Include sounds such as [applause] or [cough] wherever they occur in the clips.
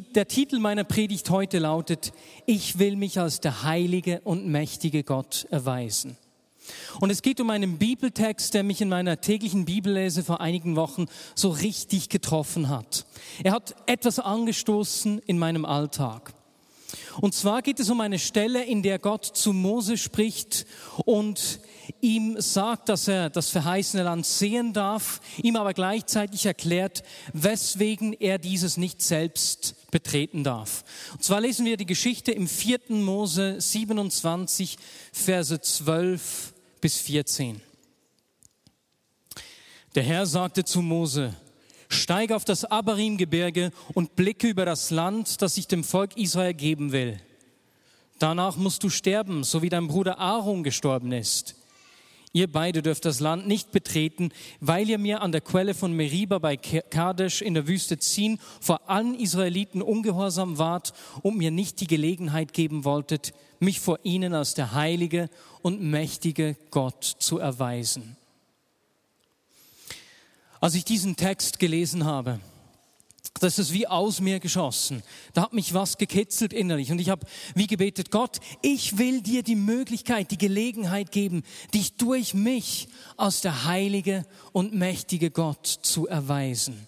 der Titel meiner Predigt heute lautet, ich will mich als der heilige und mächtige Gott erweisen. Und es geht um einen Bibeltext, der mich in meiner täglichen Bibellese vor einigen Wochen so richtig getroffen hat. Er hat etwas angestoßen in meinem Alltag. Und zwar geht es um eine Stelle, in der Gott zu Mose spricht und ihm sagt, dass er das verheißene Land sehen darf, ihm aber gleichzeitig erklärt, weswegen er dieses nicht selbst betreten darf. Und zwar lesen wir die Geschichte im 4. Mose 27, Verse 12 bis 14. Der Herr sagte zu Mose, steige auf das Abarim-Gebirge und blicke über das Land, das ich dem Volk Israel geben will. Danach musst du sterben, so wie dein Bruder Aaron gestorben ist. Ihr beide dürft das Land nicht betreten, weil ihr mir an der Quelle von Meriba bei Kadesh in der Wüste ziehen, vor allen Israeliten ungehorsam wart und mir nicht die Gelegenheit geben wolltet, mich vor ihnen als der heilige und mächtige Gott zu erweisen. Als ich diesen Text gelesen habe, das ist wie aus mir geschossen. Da hat mich was gekitzelt innerlich und ich habe wie gebetet, Gott, ich will dir die Möglichkeit, die Gelegenheit geben, dich durch mich als der heilige und mächtige Gott zu erweisen.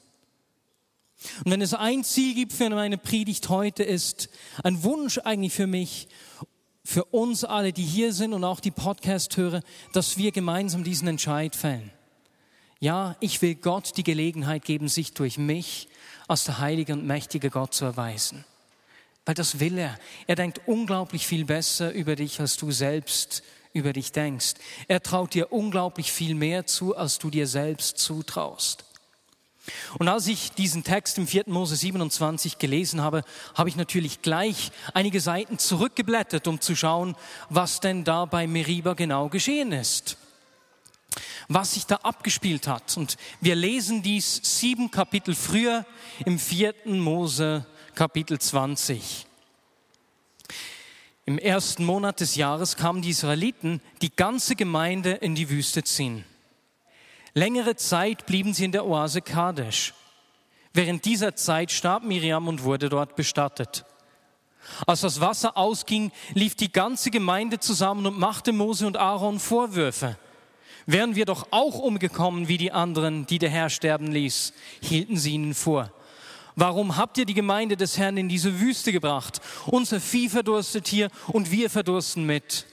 Und wenn es ein Ziel gibt für meine Predigt heute ist, ein Wunsch eigentlich für mich, für uns alle, die hier sind und auch die Podcast-Hörer, dass wir gemeinsam diesen Entscheid fällen. Ja, ich will Gott die Gelegenheit geben, sich durch mich als der heilige und mächtige Gott zu erweisen. Weil das will er. Er denkt unglaublich viel besser über dich, als du selbst über dich denkst. Er traut dir unglaublich viel mehr zu, als du dir selbst zutraust. Und als ich diesen Text im 4. Mose 27 gelesen habe, habe ich natürlich gleich einige Seiten zurückgeblättert, um zu schauen, was denn da bei Meriba genau geschehen ist was sich da abgespielt hat. Und wir lesen dies sieben Kapitel früher im vierten Mose Kapitel 20. Im ersten Monat des Jahres kamen die Israeliten, die ganze Gemeinde in die Wüste ziehen. Längere Zeit blieben sie in der Oase Kadesh. Während dieser Zeit starb Miriam und wurde dort bestattet. Als das Wasser ausging, lief die ganze Gemeinde zusammen und machte Mose und Aaron Vorwürfe. Wären wir doch auch umgekommen wie die anderen, die der Herr sterben ließ, hielten sie ihnen vor. Warum habt ihr die Gemeinde des Herrn in diese Wüste gebracht? Unser Vieh verdurstet hier und wir verdursten mit.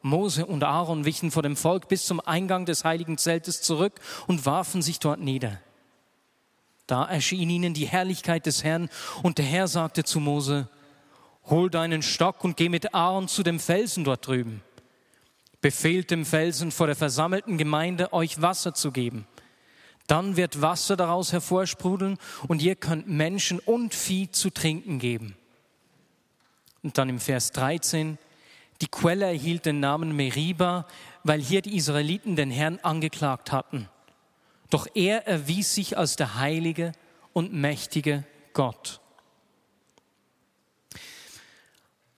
Mose und Aaron wichen vor dem Volk bis zum Eingang des heiligen Zeltes zurück und warfen sich dort nieder. Da erschien ihnen die Herrlichkeit des Herrn und der Herr sagte zu Mose, hol deinen Stock und geh mit Aaron zu dem Felsen dort drüben befehlt dem Felsen vor der versammelten Gemeinde, euch Wasser zu geben. Dann wird Wasser daraus hervorsprudeln und ihr könnt Menschen und Vieh zu trinken geben. Und dann im Vers 13, die Quelle erhielt den Namen Meriba, weil hier die Israeliten den Herrn angeklagt hatten. Doch er erwies sich als der heilige und mächtige Gott.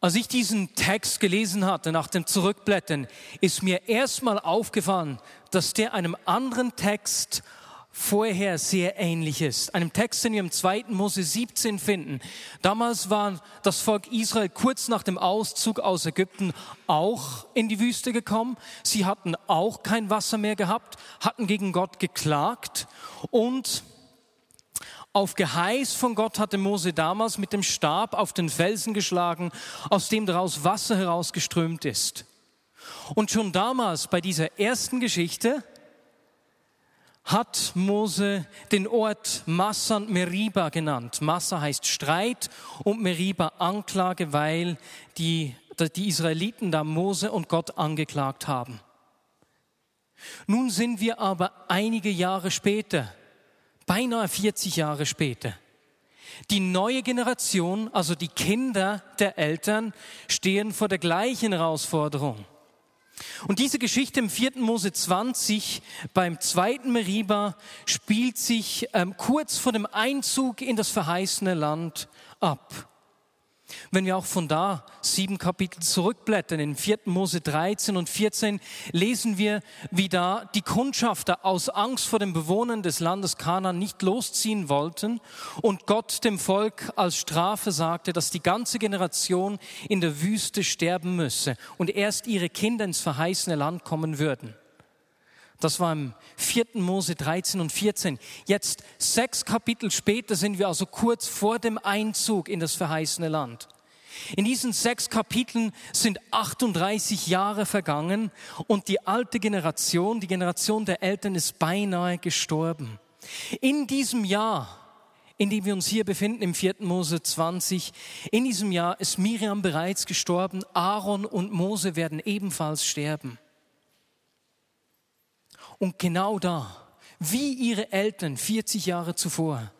Als ich diesen Text gelesen hatte, nach dem Zurückblättern, ist mir erstmal aufgefallen, dass der einem anderen Text vorher sehr ähnlich ist. Einem Text, den wir im 2. Mose 17 finden. Damals war das Volk Israel kurz nach dem Auszug aus Ägypten auch in die Wüste gekommen. Sie hatten auch kein Wasser mehr gehabt, hatten gegen Gott geklagt und auf Geheiß von Gott hatte Mose damals mit dem Stab auf den Felsen geschlagen, aus dem daraus Wasser herausgeströmt ist. Und schon damals bei dieser ersten Geschichte hat Mose den Ort Massa und Meriba genannt. Massa heißt Streit und Meriba Anklage, weil die, die Israeliten da Mose und Gott angeklagt haben. Nun sind wir aber einige Jahre später beinahe 40 Jahre später. Die neue Generation, also die Kinder der Eltern, stehen vor der gleichen Herausforderung. Und diese Geschichte im 4. Mose 20 beim zweiten Meriba spielt sich ähm, kurz vor dem Einzug in das verheißene Land ab. Wenn wir auch von da sieben Kapitel zurückblättern, in 4. Mose 13 und 14, lesen wir, wie da die Kundschafter aus Angst vor den Bewohnern des Landes Kanaan nicht losziehen wollten und Gott dem Volk als Strafe sagte, dass die ganze Generation in der Wüste sterben müsse und erst ihre Kinder ins verheißene Land kommen würden. Das war im 4. Mose 13 und 14. Jetzt sechs Kapitel später sind wir also kurz vor dem Einzug in das verheißene Land. In diesen sechs Kapiteln sind 38 Jahre vergangen und die alte Generation, die Generation der Eltern ist beinahe gestorben. In diesem Jahr, in dem wir uns hier befinden, im 4. Mose 20, in diesem Jahr ist Miriam bereits gestorben, Aaron und Mose werden ebenfalls sterben. Und genau da, wie ihre Eltern 40 Jahre zuvor,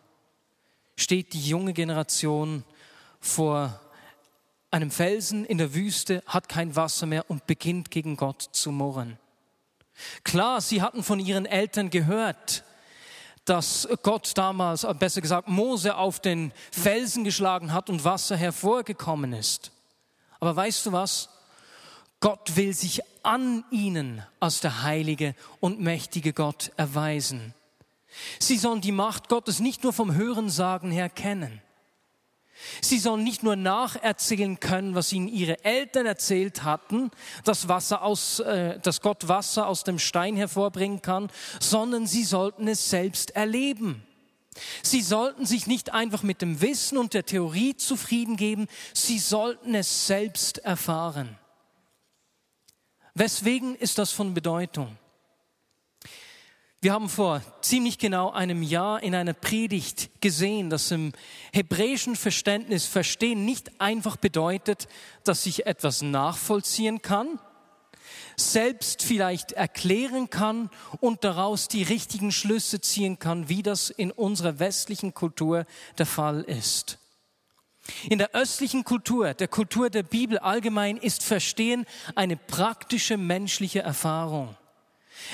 steht die junge Generation vor einem Felsen in der Wüste, hat kein Wasser mehr und beginnt gegen Gott zu murren. Klar, sie hatten von ihren Eltern gehört, dass Gott damals, besser gesagt, Mose auf den Felsen geschlagen hat und Wasser hervorgekommen ist. Aber weißt du was? Gott will sich an ihnen als der heilige und mächtige Gott erweisen. Sie sollen die Macht Gottes nicht nur vom Hörensagen her kennen. Sie sollen nicht nur nacherzählen können, was ihnen ihre Eltern erzählt hatten, dass, Wasser aus, äh, dass Gott Wasser aus dem Stein hervorbringen kann, sondern sie sollten es selbst erleben. Sie sollten sich nicht einfach mit dem Wissen und der Theorie zufrieden geben, sie sollten es selbst erfahren. Weswegen ist das von Bedeutung? Wir haben vor ziemlich genau einem Jahr in einer Predigt gesehen, dass im hebräischen Verständnis Verstehen nicht einfach bedeutet, dass ich etwas nachvollziehen kann, selbst vielleicht erklären kann und daraus die richtigen Schlüsse ziehen kann, wie das in unserer westlichen Kultur der Fall ist. In der östlichen Kultur, der Kultur der Bibel allgemein, ist Verstehen eine praktische menschliche Erfahrung.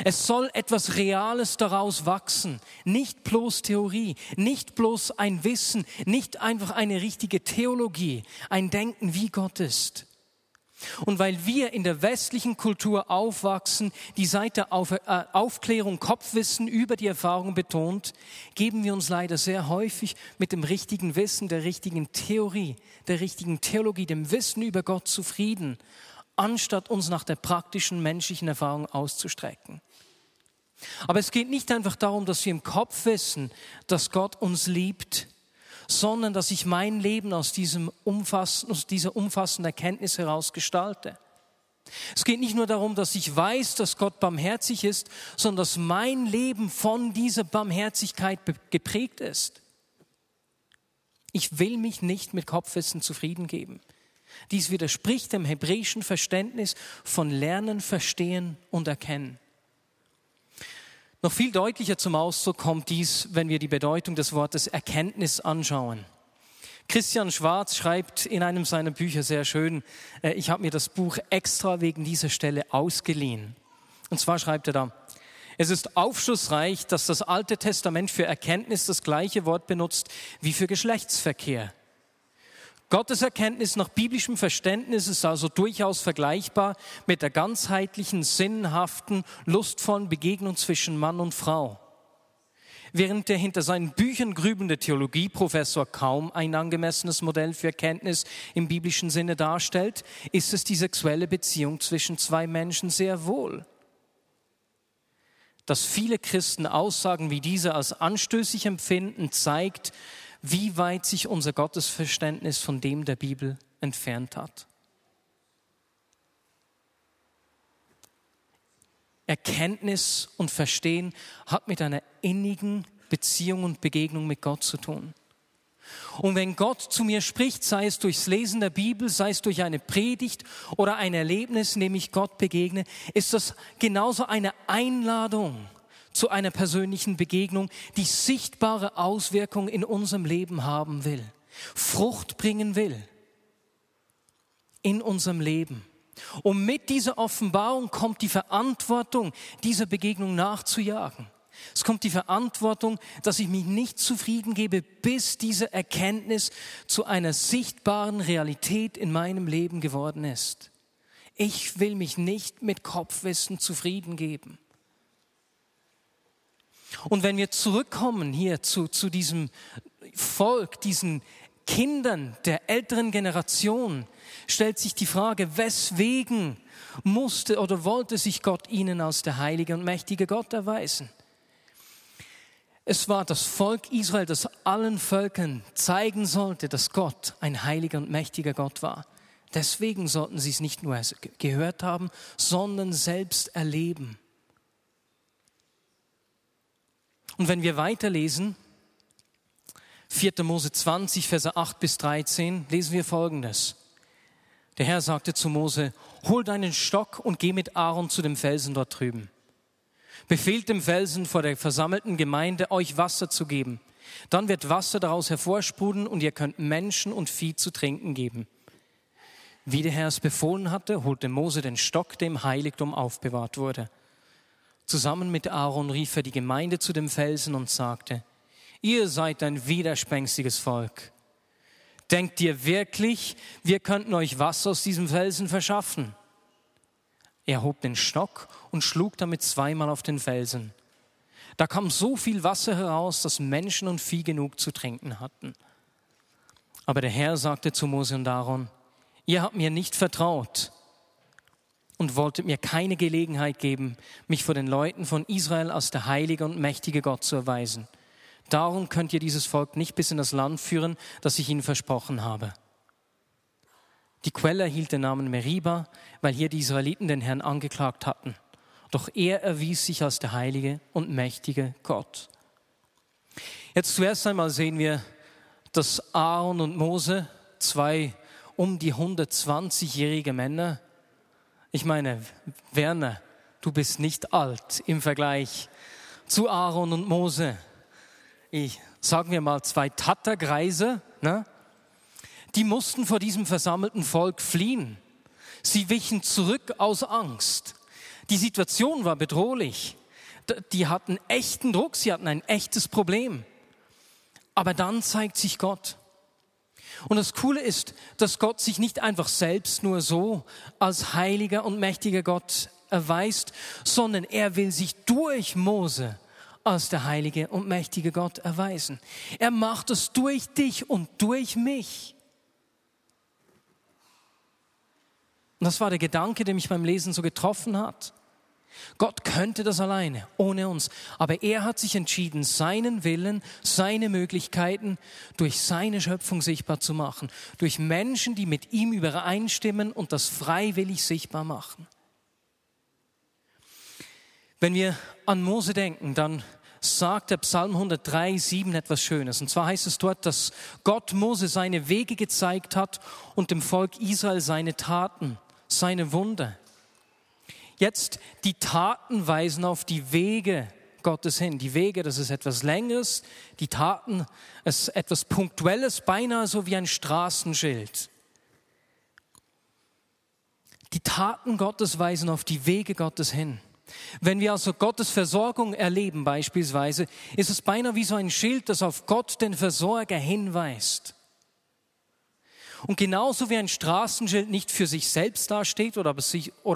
Es soll etwas Reales daraus wachsen, nicht bloß Theorie, nicht bloß ein Wissen, nicht einfach eine richtige Theologie, ein Denken, wie Gott ist. Und weil wir in der westlichen Kultur aufwachsen, die seit der äh, Aufklärung Kopfwissen über die Erfahrung betont, geben wir uns leider sehr häufig mit dem richtigen Wissen, der richtigen Theorie, der richtigen Theologie, dem Wissen über Gott zufrieden, anstatt uns nach der praktischen menschlichen Erfahrung auszustrecken. Aber es geht nicht einfach darum, dass wir im Kopf wissen, dass Gott uns liebt, sondern dass ich mein Leben aus, diesem umfassenden, aus dieser umfassenden Erkenntnis heraus gestalte. Es geht nicht nur darum, dass ich weiß, dass Gott barmherzig ist, sondern dass mein Leben von dieser Barmherzigkeit geprägt ist. Ich will mich nicht mit Kopfwissen zufrieden geben. Dies widerspricht dem hebräischen Verständnis von Lernen, Verstehen und Erkennen. Noch viel deutlicher zum Ausdruck kommt dies, wenn wir die Bedeutung des Wortes Erkenntnis anschauen. Christian Schwarz schreibt in einem seiner Bücher sehr schön, äh, ich habe mir das Buch extra wegen dieser Stelle ausgeliehen. Und zwar schreibt er da, es ist aufschlussreich, dass das Alte Testament für Erkenntnis das gleiche Wort benutzt wie für Geschlechtsverkehr. Gottes Erkenntnis nach biblischem Verständnis ist also durchaus vergleichbar mit der ganzheitlichen, sinnhaften, lustvollen Begegnung zwischen Mann und Frau. Während der hinter seinen Büchern grübende Theologieprofessor kaum ein angemessenes Modell für Erkenntnis im biblischen Sinne darstellt, ist es die sexuelle Beziehung zwischen zwei Menschen sehr wohl. Dass viele Christen Aussagen wie diese als anstößig empfinden, zeigt, wie weit sich unser Gottesverständnis von dem der Bibel entfernt hat. Erkenntnis und Verstehen hat mit einer innigen Beziehung und Begegnung mit Gott zu tun. Und wenn Gott zu mir spricht, sei es durchs Lesen der Bibel, sei es durch eine Predigt oder ein Erlebnis, in dem ich Gott begegne, ist das genauso eine Einladung zu einer persönlichen Begegnung, die sichtbare Auswirkungen in unserem Leben haben will, Frucht bringen will in unserem Leben. Und mit dieser Offenbarung kommt die Verantwortung, dieser Begegnung nachzujagen. Es kommt die Verantwortung, dass ich mich nicht zufrieden gebe, bis diese Erkenntnis zu einer sichtbaren Realität in meinem Leben geworden ist. Ich will mich nicht mit Kopfwissen zufrieden geben. Und wenn wir zurückkommen hier zu, zu diesem Volk, diesen Kindern der älteren Generation, stellt sich die Frage, weswegen musste oder wollte sich Gott ihnen als der heilige und mächtige Gott erweisen? Es war das Volk Israel, das allen Völkern zeigen sollte, dass Gott ein heiliger und mächtiger Gott war. Deswegen sollten sie es nicht nur gehört haben, sondern selbst erleben. Und wenn wir weiterlesen, 4. Mose 20, Verse 8 bis 13, lesen wir Folgendes. Der Herr sagte zu Mose, hol deinen Stock und geh mit Aaron zu dem Felsen dort drüben. Befehlt dem Felsen vor der versammelten Gemeinde, euch Wasser zu geben. Dann wird Wasser daraus hervorsprudeln und ihr könnt Menschen und Vieh zu trinken geben. Wie der Herr es befohlen hatte, holte Mose den Stock, der im Heiligtum aufbewahrt wurde. Zusammen mit Aaron rief er die Gemeinde zu dem Felsen und sagte, ihr seid ein widerspenstiges Volk. Denkt ihr wirklich, wir könnten euch Wasser aus diesem Felsen verschaffen? Er hob den Stock und schlug damit zweimal auf den Felsen. Da kam so viel Wasser heraus, dass Menschen und Vieh genug zu trinken hatten. Aber der Herr sagte zu Mose und Aaron, ihr habt mir nicht vertraut und wolltet mir keine Gelegenheit geben, mich vor den Leuten von Israel als der heilige und mächtige Gott zu erweisen. Darum könnt ihr dieses Volk nicht bis in das Land führen, das ich ihnen versprochen habe. Die Quelle erhielt den Namen Meriba, weil hier die Israeliten den Herrn angeklagt hatten. Doch er erwies sich als der heilige und mächtige Gott. Jetzt zuerst einmal sehen wir, dass Aaron und Mose, zwei um die 120-jährige Männer, ich meine, Werner, du bist nicht alt im Vergleich zu Aaron und Mose. Ich, sagen wir mal zwei Tattergreise, ne? die mussten vor diesem versammelten Volk fliehen. Sie wichen zurück aus Angst. Die Situation war bedrohlich. Die hatten echten Druck, sie hatten ein echtes Problem. Aber dann zeigt sich Gott. Und das Coole ist, dass Gott sich nicht einfach selbst nur so als heiliger und mächtiger Gott erweist, sondern er will sich durch Mose als der heilige und mächtige Gott erweisen. Er macht es durch dich und durch mich. Und das war der Gedanke, der mich beim Lesen so getroffen hat. Gott könnte das alleine, ohne uns. Aber er hat sich entschieden, seinen Willen, seine Möglichkeiten durch seine Schöpfung sichtbar zu machen. Durch Menschen, die mit ihm übereinstimmen und das freiwillig sichtbar machen. Wenn wir an Mose denken, dann sagt der Psalm 103, 7 etwas Schönes. Und zwar heißt es dort, dass Gott Mose seine Wege gezeigt hat und dem Volk Israel seine Taten seine Wunder. Jetzt die Taten weisen auf die Wege Gottes hin. Die Wege, das ist etwas Längeres. Die Taten ist etwas Punktuelles, beinahe so wie ein Straßenschild. Die Taten Gottes weisen auf die Wege Gottes hin. Wenn wir also Gottes Versorgung erleben beispielsweise, ist es beinahe wie so ein Schild, das auf Gott, den Versorger, hinweist. Und genauso wie ein Straßenschild nicht für sich selbst dasteht oder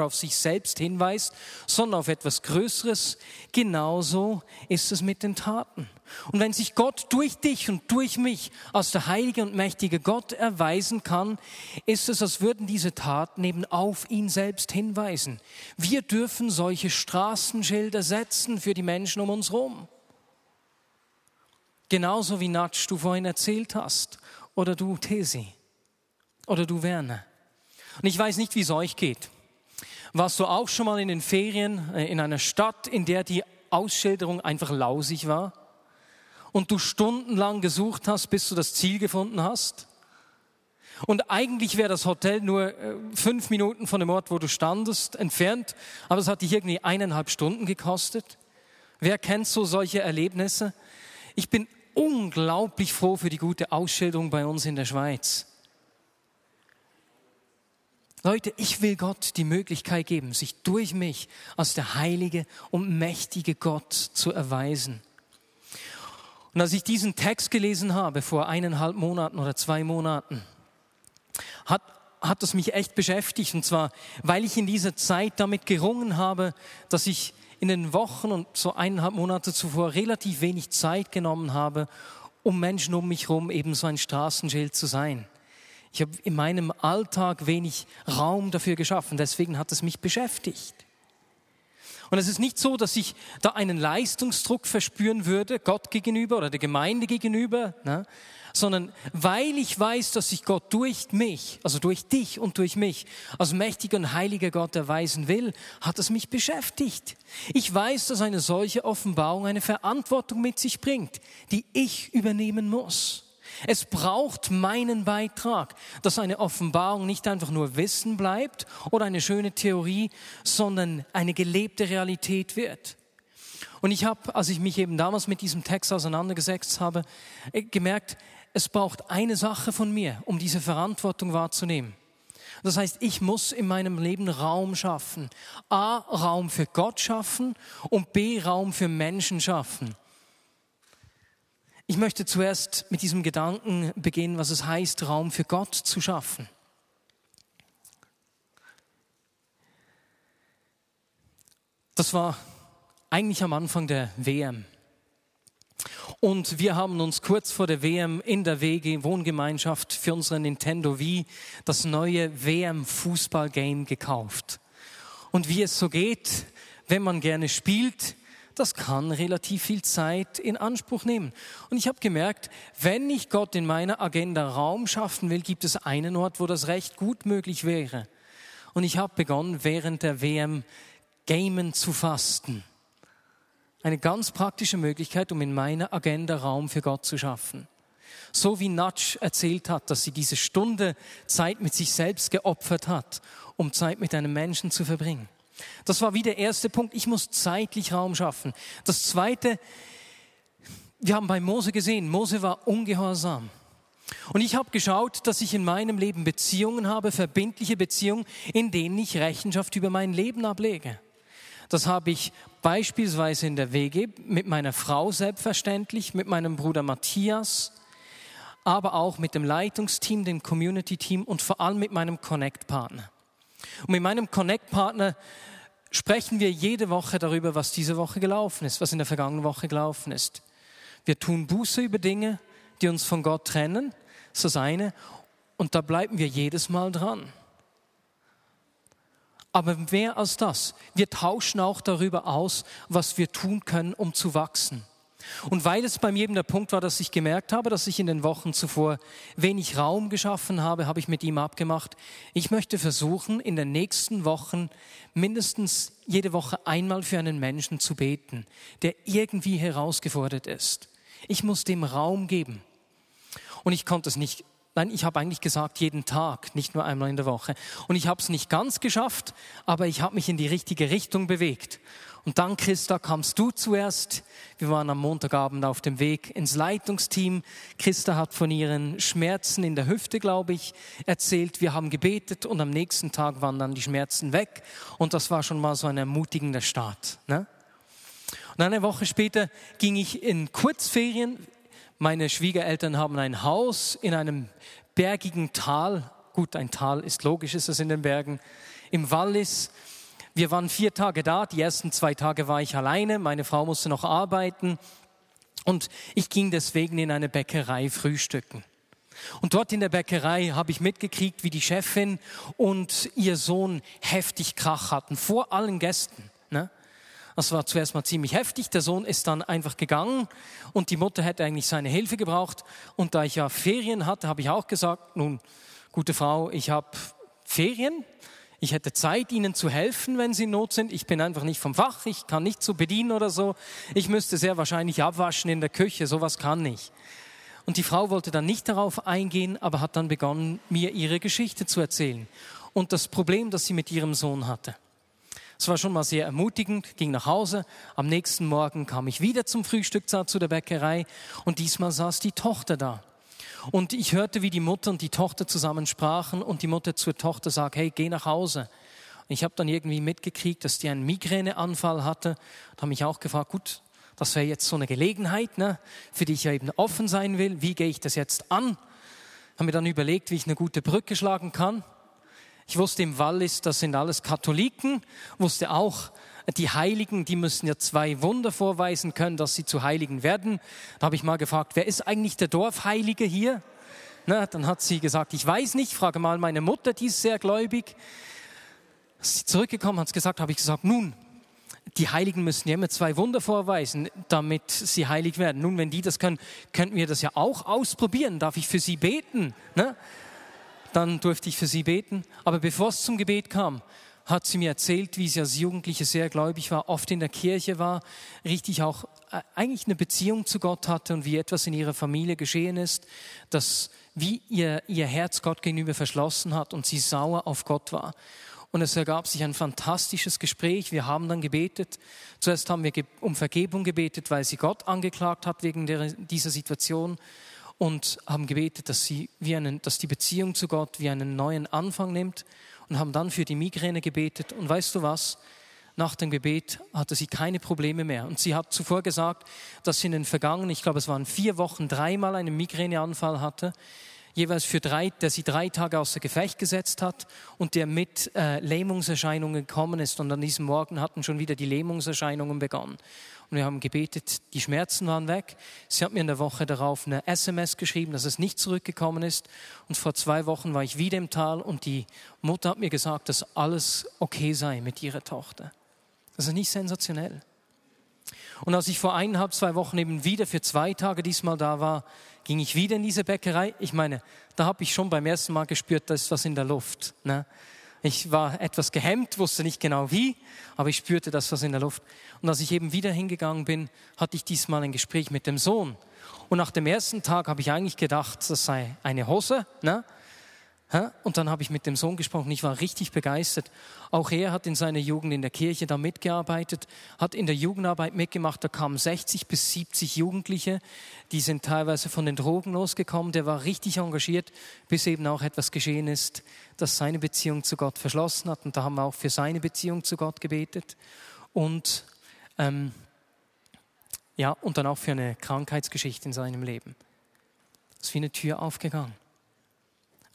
auf sich selbst hinweist, sondern auf etwas Größeres, genauso ist es mit den Taten. Und wenn sich Gott durch dich und durch mich als der heilige und mächtige Gott erweisen kann, ist es, als würden diese Taten eben auf ihn selbst hinweisen. Wir dürfen solche Straßenschilder setzen für die Menschen um uns herum. Genauso wie Natsch du vorhin erzählt hast oder du Tesi. Oder du Werner. Und ich weiß nicht, wie es euch geht. Warst du auch schon mal in den Ferien äh, in einer Stadt, in der die Ausschilderung einfach lausig war und du stundenlang gesucht hast, bis du das Ziel gefunden hast? Und eigentlich wäre das Hotel nur äh, fünf Minuten von dem Ort, wo du standest, entfernt, aber es hat dich irgendwie eineinhalb Stunden gekostet. Wer kennt so solche Erlebnisse? Ich bin unglaublich froh für die gute Ausschilderung bei uns in der Schweiz. Leute, ich will Gott die Möglichkeit geben, sich durch mich als der heilige und mächtige Gott zu erweisen. Und als ich diesen Text gelesen habe vor eineinhalb Monaten oder zwei Monaten, hat, hat das mich echt beschäftigt. Und zwar, weil ich in dieser Zeit damit gerungen habe, dass ich in den Wochen und so eineinhalb Monate zuvor relativ wenig Zeit genommen habe, um Menschen um mich herum eben so ein Straßenschild zu sein. Ich habe in meinem Alltag wenig Raum dafür geschaffen, deswegen hat es mich beschäftigt. Und es ist nicht so, dass ich da einen Leistungsdruck verspüren würde, Gott gegenüber oder der Gemeinde gegenüber, ne? sondern weil ich weiß, dass sich Gott durch mich, also durch dich und durch mich, als mächtiger und heiliger Gott erweisen will, hat es mich beschäftigt. Ich weiß, dass eine solche Offenbarung eine Verantwortung mit sich bringt, die ich übernehmen muss. Es braucht meinen Beitrag, dass eine Offenbarung nicht einfach nur Wissen bleibt oder eine schöne Theorie, sondern eine gelebte Realität wird. Und ich habe, als ich mich eben damals mit diesem Text auseinandergesetzt habe, äh, gemerkt, es braucht eine Sache von mir, um diese Verantwortung wahrzunehmen. Das heißt, ich muss in meinem Leben Raum schaffen. A, Raum für Gott schaffen und B, Raum für Menschen schaffen. Ich möchte zuerst mit diesem Gedanken beginnen, was es heißt, Raum für Gott zu schaffen. Das war eigentlich am Anfang der WM. Und wir haben uns kurz vor der WM in der WG Wohngemeinschaft für unsere Nintendo Wii das neue WM Fußball Game gekauft. Und wie es so geht, wenn man gerne spielt, das kann relativ viel Zeit in Anspruch nehmen. Und ich habe gemerkt, wenn ich Gott in meiner Agenda Raum schaffen will, gibt es einen Ort, wo das recht gut möglich wäre. Und ich habe begonnen, während der WM Gamen zu fasten. Eine ganz praktische Möglichkeit, um in meiner Agenda Raum für Gott zu schaffen. So wie Natsch erzählt hat, dass sie diese Stunde Zeit mit sich selbst geopfert hat, um Zeit mit einem Menschen zu verbringen. Das war wie der erste Punkt. Ich muss zeitlich Raum schaffen. Das zweite, wir haben bei Mose gesehen, Mose war ungehorsam. Und ich habe geschaut, dass ich in meinem Leben Beziehungen habe, verbindliche Beziehungen, in denen ich Rechenschaft über mein Leben ablege. Das habe ich beispielsweise in der WG mit meiner Frau selbstverständlich, mit meinem Bruder Matthias, aber auch mit dem Leitungsteam, dem Community-Team und vor allem mit meinem Connect-Partner. Und mit meinem Connect-Partner sprechen wir jede Woche darüber, was diese Woche gelaufen ist, was in der vergangenen Woche gelaufen ist. Wir tun Buße über Dinge, die uns von Gott trennen, das ist das eine, und da bleiben wir jedes Mal dran. Aber mehr als das, wir tauschen auch darüber aus, was wir tun können, um zu wachsen. Und weil es bei mir eben der Punkt war, dass ich gemerkt habe, dass ich in den Wochen zuvor wenig Raum geschaffen habe, habe ich mit ihm abgemacht, ich möchte versuchen, in den nächsten Wochen mindestens jede Woche einmal für einen Menschen zu beten, der irgendwie herausgefordert ist. Ich muss dem Raum geben. Und ich konnte es nicht Nein, ich habe eigentlich gesagt, jeden Tag, nicht nur einmal in der Woche. Und ich habe es nicht ganz geschafft, aber ich habe mich in die richtige Richtung bewegt. Und dann, Christa, kamst du zuerst. Wir waren am Montagabend auf dem Weg ins Leitungsteam. Christa hat von ihren Schmerzen in der Hüfte, glaube ich, erzählt. Wir haben gebetet und am nächsten Tag waren dann die Schmerzen weg. Und das war schon mal so ein ermutigender Start. Ne? Und eine Woche später ging ich in Kurzferien. Meine Schwiegereltern haben ein Haus in einem bergigen Tal. Gut, ein Tal ist logisch, ist es in den Bergen. Im Wallis. Wir waren vier Tage da. Die ersten zwei Tage war ich alleine. Meine Frau musste noch arbeiten. Und ich ging deswegen in eine Bäckerei frühstücken. Und dort in der Bäckerei habe ich mitgekriegt, wie die Chefin und ihr Sohn heftig Krach hatten, vor allen Gästen. Das war zuerst mal ziemlich heftig. Der Sohn ist dann einfach gegangen und die Mutter hätte eigentlich seine Hilfe gebraucht. Und da ich ja Ferien hatte, habe ich auch gesagt, nun, gute Frau, ich habe Ferien, ich hätte Zeit, ihnen zu helfen, wenn sie in Not sind. Ich bin einfach nicht vom Fach, ich kann nicht so bedienen oder so. Ich müsste sehr wahrscheinlich abwaschen in der Küche, sowas kann ich. Und die Frau wollte dann nicht darauf eingehen, aber hat dann begonnen, mir ihre Geschichte zu erzählen und das Problem, das sie mit ihrem Sohn hatte. Es war schon mal sehr ermutigend, ging nach Hause. Am nächsten Morgen kam ich wieder zum Frühstück zu der Bäckerei und diesmal saß die Tochter da. Und ich hörte, wie die Mutter und die Tochter zusammen sprachen und die Mutter zur Tochter sagt, hey, geh nach Hause. Ich habe dann irgendwie mitgekriegt, dass die einen Migräneanfall hatte und habe mich auch gefragt, gut, das wäre jetzt so eine Gelegenheit, ne, für die ich ja eben offen sein will. Wie gehe ich das jetzt an? Habe mir dann überlegt, wie ich eine gute Brücke schlagen kann. Ich wusste, im Wallis, das sind alles Katholiken, wusste auch, die Heiligen, die müssen ja zwei Wunder vorweisen können, dass sie zu Heiligen werden. Da habe ich mal gefragt, wer ist eigentlich der Dorfheilige hier? Na, dann hat sie gesagt, ich weiß nicht, frage mal meine Mutter, die ist sehr gläubig. Als sie zurückgekommen hat gesagt, habe ich gesagt, nun, die Heiligen müssen ja immer zwei Wunder vorweisen, damit sie heilig werden. Nun, wenn die das können, könnten wir das ja auch ausprobieren. Darf ich für sie beten? Ne? Dann durfte ich für sie beten. Aber bevor es zum Gebet kam, hat sie mir erzählt, wie sie als Jugendliche sehr gläubig war, oft in der Kirche war, richtig auch äh, eigentlich eine Beziehung zu Gott hatte und wie etwas in ihrer Familie geschehen ist, dass wie ihr, ihr Herz Gott gegenüber verschlossen hat und sie sauer auf Gott war. Und es ergab sich ein fantastisches Gespräch. Wir haben dann gebetet. Zuerst haben wir um Vergebung gebetet, weil sie Gott angeklagt hat wegen dieser Situation und haben gebetet, dass, sie wie einen, dass die Beziehung zu Gott wie einen neuen Anfang nimmt und haben dann für die Migräne gebetet. Und weißt du was? Nach dem Gebet hatte sie keine Probleme mehr. Und sie hat zuvor gesagt, dass sie in den vergangenen, ich glaube es waren vier Wochen, dreimal einen Migräneanfall hatte, jeweils für drei, der sie drei Tage außer Gefecht gesetzt hat und der mit äh, Lähmungserscheinungen gekommen ist. Und an diesem Morgen hatten schon wieder die Lähmungserscheinungen begonnen. Und wir haben gebetet, die Schmerzen waren weg. Sie hat mir in der Woche darauf eine SMS geschrieben, dass es nicht zurückgekommen ist. Und vor zwei Wochen war ich wieder im Tal und die Mutter hat mir gesagt, dass alles okay sei mit ihrer Tochter. Das ist nicht sensationell. Und als ich vor eineinhalb, zwei Wochen eben wieder für zwei Tage diesmal da war, ging ich wieder in diese Bäckerei. Ich meine, da habe ich schon beim ersten Mal gespürt, da ist was in der Luft. Ne? Ich war etwas gehemmt, wusste nicht genau wie, aber ich spürte das was in der Luft. Und als ich eben wieder hingegangen bin, hatte ich diesmal ein Gespräch mit dem Sohn. Und nach dem ersten Tag habe ich eigentlich gedacht, das sei eine Hose. Ne? Und dann habe ich mit dem Sohn gesprochen, ich war richtig begeistert. Auch er hat in seiner Jugend in der Kirche da mitgearbeitet, hat in der Jugendarbeit mitgemacht, da kamen 60 bis 70 Jugendliche, die sind teilweise von den Drogen losgekommen, der war richtig engagiert, bis eben auch etwas geschehen ist, das seine Beziehung zu Gott verschlossen hat. Und da haben wir auch für seine Beziehung zu Gott gebetet. Und, ähm, ja, und dann auch für eine Krankheitsgeschichte in seinem Leben. Es ist wie eine Tür aufgegangen.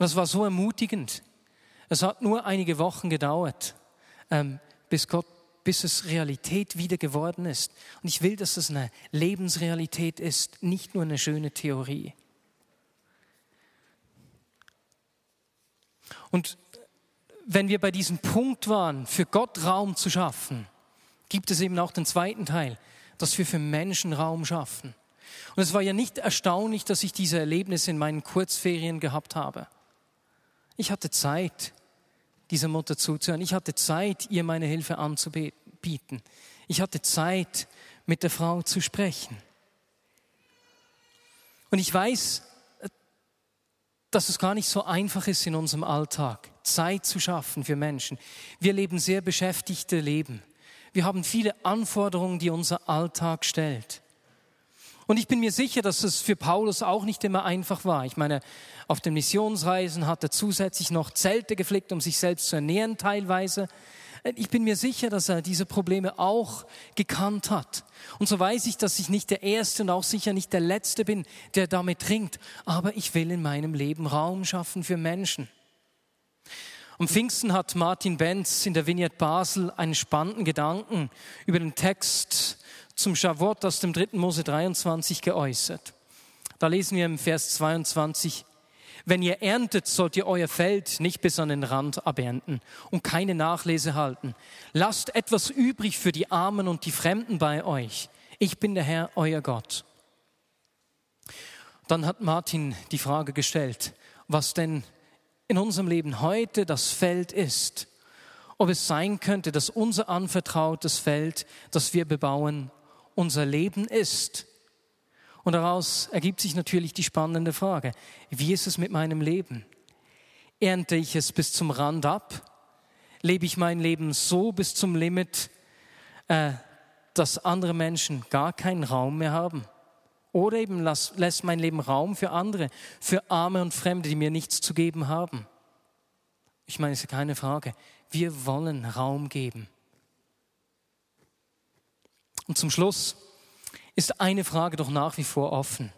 Und das war so ermutigend. Es hat nur einige Wochen gedauert, ähm, bis Gott, bis es Realität wieder geworden ist. Und ich will, dass es eine Lebensrealität ist, nicht nur eine schöne Theorie. Und wenn wir bei diesem Punkt waren, für Gott Raum zu schaffen, gibt es eben auch den zweiten Teil, dass wir für Menschen Raum schaffen. Und es war ja nicht erstaunlich, dass ich diese Erlebnisse in meinen Kurzferien gehabt habe. Ich hatte Zeit, dieser Mutter zuzuhören. Ich hatte Zeit, ihr meine Hilfe anzubieten. Ich hatte Zeit, mit der Frau zu sprechen. Und ich weiß, dass es gar nicht so einfach ist in unserem Alltag, Zeit zu schaffen für Menschen. Wir leben sehr beschäftigte Leben. Wir haben viele Anforderungen, die unser Alltag stellt. Und ich bin mir sicher, dass es für Paulus auch nicht immer einfach war. Ich meine, auf den Missionsreisen hat er zusätzlich noch Zelte geflickt, um sich selbst zu ernähren teilweise. Ich bin mir sicher, dass er diese Probleme auch gekannt hat. Und so weiß ich, dass ich nicht der Erste und auch sicher nicht der Letzte bin, der damit ringt. Aber ich will in meinem Leben Raum schaffen für Menschen. Am Pfingsten hat Martin Benz in der Vignette Basel einen spannenden Gedanken über den Text zum Schavot aus dem 3. Mose 23 geäußert. Da lesen wir im Vers 22, wenn ihr erntet, sollt ihr euer Feld nicht bis an den Rand abernten und keine Nachlese halten. Lasst etwas übrig für die Armen und die Fremden bei euch. Ich bin der Herr, euer Gott. Dann hat Martin die Frage gestellt, was denn in unserem Leben heute das Feld ist. Ob es sein könnte, dass unser anvertrautes Feld, das wir bebauen, unser Leben ist. Und daraus ergibt sich natürlich die spannende Frage, wie ist es mit meinem Leben? Ernte ich es bis zum Rand ab? Lebe ich mein Leben so bis zum Limit, äh, dass andere Menschen gar keinen Raum mehr haben? Oder eben lass, lässt mein Leben Raum für andere, für Arme und Fremde, die mir nichts zu geben haben. Ich meine, es ist keine Frage. Wir wollen Raum geben. Und zum Schluss ist eine Frage doch nach wie vor offen.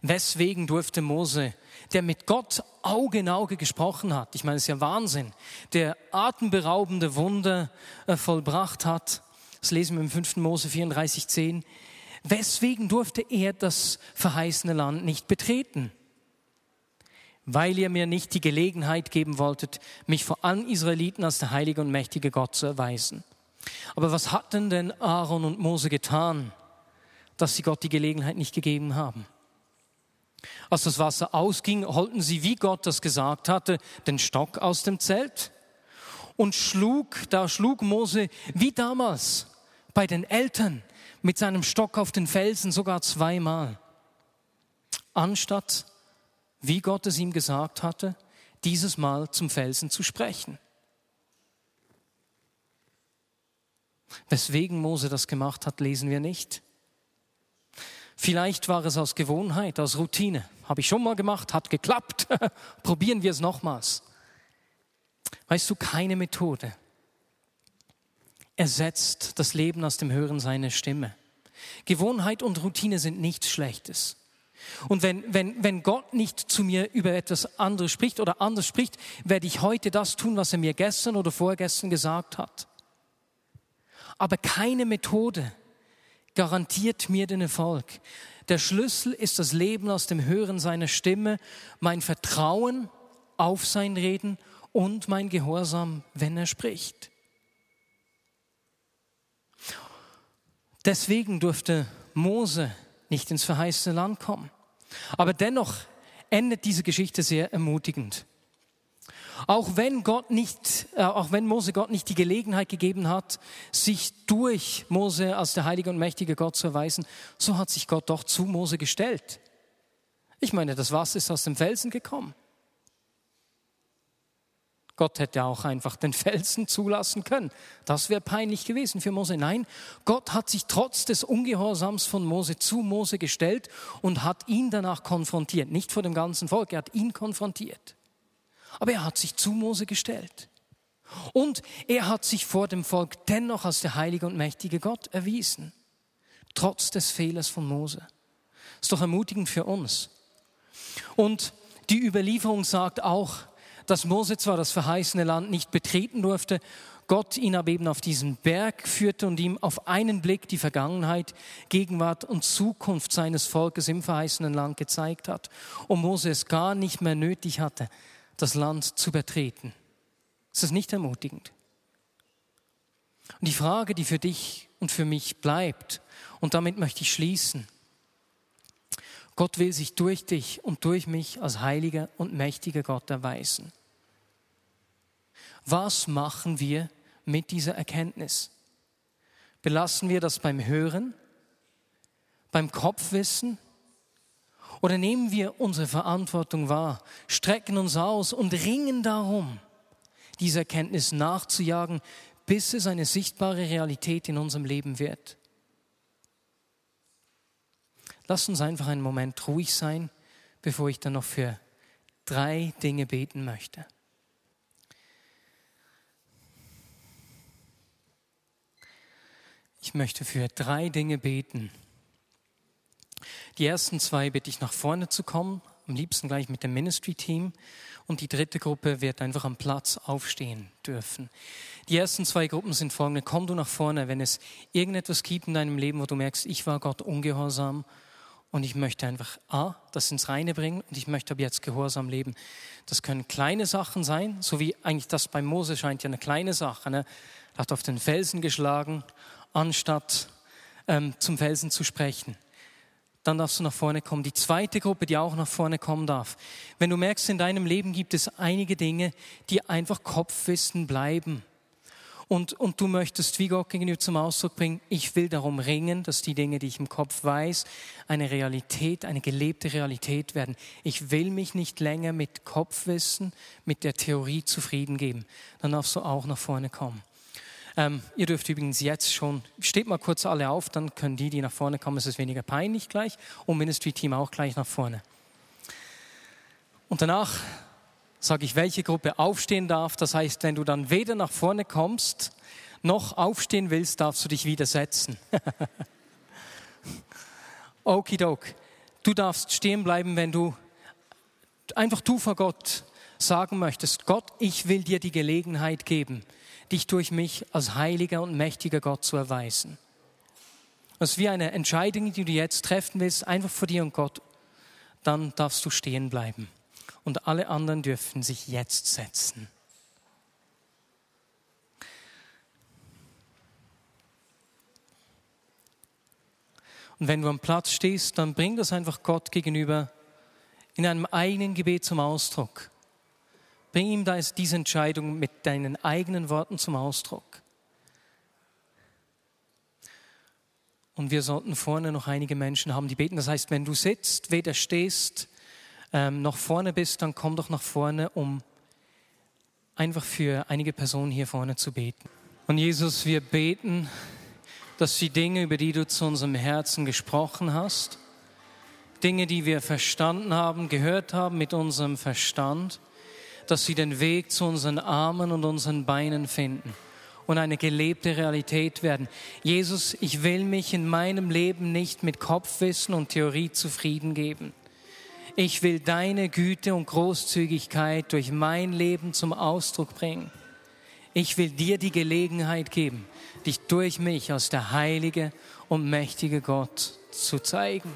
Weswegen durfte Mose, der mit Gott Auge in Auge gesprochen hat, ich meine, es ist ja Wahnsinn, der atemberaubende Wunder äh, vollbracht hat, das lesen wir im 5. Mose 34, 10, weswegen durfte er das verheißene Land nicht betreten? Weil ihr mir nicht die Gelegenheit geben wolltet, mich vor allen Israeliten als der heilige und mächtige Gott zu erweisen. Aber was hatten denn Aaron und Mose getan, dass sie Gott die Gelegenheit nicht gegeben haben? Als das Wasser ausging, holten sie, wie Gott das gesagt hatte, den Stock aus dem Zelt und schlug, da schlug Mose wie damals bei den Eltern mit seinem Stock auf den Felsen sogar zweimal. Anstatt, wie Gott es ihm gesagt hatte, dieses Mal zum Felsen zu sprechen. Weswegen Mose das gemacht hat, lesen wir nicht. Vielleicht war es aus Gewohnheit, aus Routine. Habe ich schon mal gemacht, hat geklappt. [laughs] Probieren wir es nochmals. Weißt du, keine Methode ersetzt das Leben aus dem Hören seiner Stimme. Gewohnheit und Routine sind nichts Schlechtes. Und wenn, wenn, wenn Gott nicht zu mir über etwas anderes spricht oder anders spricht, werde ich heute das tun, was er mir gestern oder vorgestern gesagt hat. Aber keine Methode garantiert mir den Erfolg. Der Schlüssel ist das Leben aus dem Hören seiner Stimme, mein Vertrauen auf sein Reden und mein Gehorsam, wenn er spricht. Deswegen durfte Mose nicht ins verheißene Land kommen. Aber dennoch endet diese Geschichte sehr ermutigend. Auch wenn Gott nicht, äh, auch wenn Mose Gott nicht die Gelegenheit gegeben hat, sich durch Mose als der heilige und mächtige Gott zu erweisen, so hat sich Gott doch zu Mose gestellt. Ich meine, das Wasser ist aus dem Felsen gekommen. Gott hätte auch einfach den [laughs] Felsen zulassen können. Das wäre peinlich gewesen für Mose. Nein, Gott hat sich trotz des Ungehorsams von Mose zu Mose gestellt und hat ihn danach konfrontiert. Nicht vor dem ganzen Volk, er hat ihn konfrontiert. Aber er hat sich zu Mose gestellt. Und er hat sich vor dem Volk dennoch als der heilige und mächtige Gott erwiesen. Trotz des Fehlers von Mose. Ist doch ermutigend für uns. Und die Überlieferung sagt auch, dass Mose zwar das verheißene Land nicht betreten durfte, Gott ihn aber eben auf diesen Berg führte und ihm auf einen Blick die Vergangenheit, Gegenwart und Zukunft seines Volkes im verheißenen Land gezeigt hat und Mose es gar nicht mehr nötig hatte, das Land zu betreten. Ist das nicht ermutigend? Und die Frage, die für dich und für mich bleibt, und damit möchte ich schließen, Gott will sich durch dich und durch mich als heiliger und mächtiger Gott erweisen. Was machen wir mit dieser Erkenntnis? Belassen wir das beim Hören, beim Kopfwissen oder nehmen wir unsere Verantwortung wahr, strecken uns aus und ringen darum, diese Erkenntnis nachzujagen, bis es eine sichtbare Realität in unserem Leben wird. Lass uns einfach einen Moment ruhig sein, bevor ich dann noch für drei Dinge beten möchte. Ich möchte für drei Dinge beten. Die ersten zwei bitte ich nach vorne zu kommen, am liebsten gleich mit dem Ministry-Team. Und die dritte Gruppe wird einfach am Platz aufstehen dürfen. Die ersten zwei Gruppen sind folgende. Komm du nach vorne, wenn es irgendetwas gibt in deinem Leben, wo du merkst, ich war Gott ungehorsam und ich möchte einfach A, das ins Reine bringen und ich möchte ab jetzt gehorsam leben. Das können kleine Sachen sein, so wie eigentlich das bei Mose scheint ja eine kleine Sache. Ne? Er hat auf den Felsen geschlagen, anstatt ähm, zum Felsen zu sprechen dann darfst du nach vorne kommen. Die zweite Gruppe, die auch nach vorne kommen darf. Wenn du merkst, in deinem Leben gibt es einige Dinge, die einfach Kopfwissen bleiben. Und, und du möchtest wie Gott gegenüber zum Ausdruck bringen, ich will darum ringen, dass die Dinge, die ich im Kopf weiß, eine Realität, eine gelebte Realität werden. Ich will mich nicht länger mit Kopfwissen, mit der Theorie zufrieden geben. Dann darfst du auch nach vorne kommen. Ähm, ihr dürft übrigens jetzt schon, steht mal kurz alle auf, dann können die, die nach vorne kommen, es ist weniger peinlich gleich und Ministry-Team auch gleich nach vorne. Und danach sage ich, welche Gruppe aufstehen darf. Das heißt, wenn du dann weder nach vorne kommst, noch aufstehen willst, darfst du dich widersetzen. [laughs] Okidok. Du darfst stehen bleiben, wenn du einfach du vor Gott sagen möchtest, Gott, ich will dir die Gelegenheit geben, dich durch mich als heiliger und mächtiger Gott zu erweisen. Das ist wie eine Entscheidung, die du jetzt treffen willst, einfach vor dir und Gott. Dann darfst du stehen bleiben. Und alle anderen dürfen sich jetzt setzen. Und wenn du am Platz stehst, dann bring das einfach Gott gegenüber in einem eigenen Gebet zum Ausdruck. Bring ihm da diese Entscheidung mit deinen eigenen Worten zum Ausdruck. Und wir sollten vorne noch einige Menschen haben, die beten. Das heißt, wenn du sitzt, weder stehst, ähm, noch vorne bist, dann komm doch nach vorne, um einfach für einige Personen hier vorne zu beten. Und Jesus, wir beten, dass die Dinge, über die du zu unserem Herzen gesprochen hast, Dinge, die wir verstanden haben, gehört haben mit unserem Verstand, dass sie den Weg zu unseren Armen und unseren Beinen finden und eine gelebte Realität werden. Jesus, ich will mich in meinem Leben nicht mit Kopfwissen und Theorie zufrieden geben. Ich will deine Güte und Großzügigkeit durch mein Leben zum Ausdruck bringen. Ich will dir die Gelegenheit geben, dich durch mich als der heilige und mächtige Gott zu zeigen.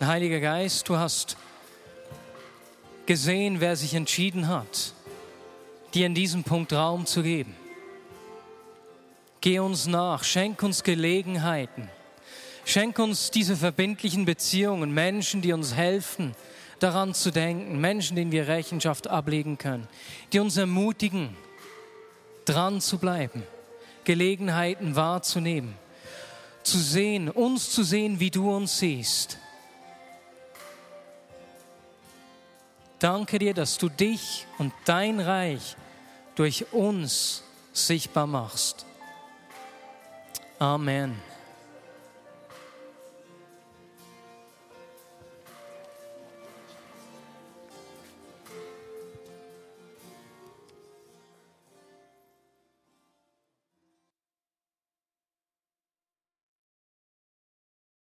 Heiliger Geist, du hast gesehen, wer sich entschieden hat, dir in diesem Punkt Raum zu geben. Geh uns nach, schenk uns Gelegenheiten, schenk uns diese verbindlichen Beziehungen, Menschen, die uns helfen, daran zu denken, Menschen, denen wir Rechenschaft ablegen können, die uns ermutigen, dran zu bleiben, Gelegenheiten wahrzunehmen, zu sehen, uns zu sehen, wie du uns siehst. Danke dir, dass du dich und dein Reich durch uns sichtbar machst. Amen.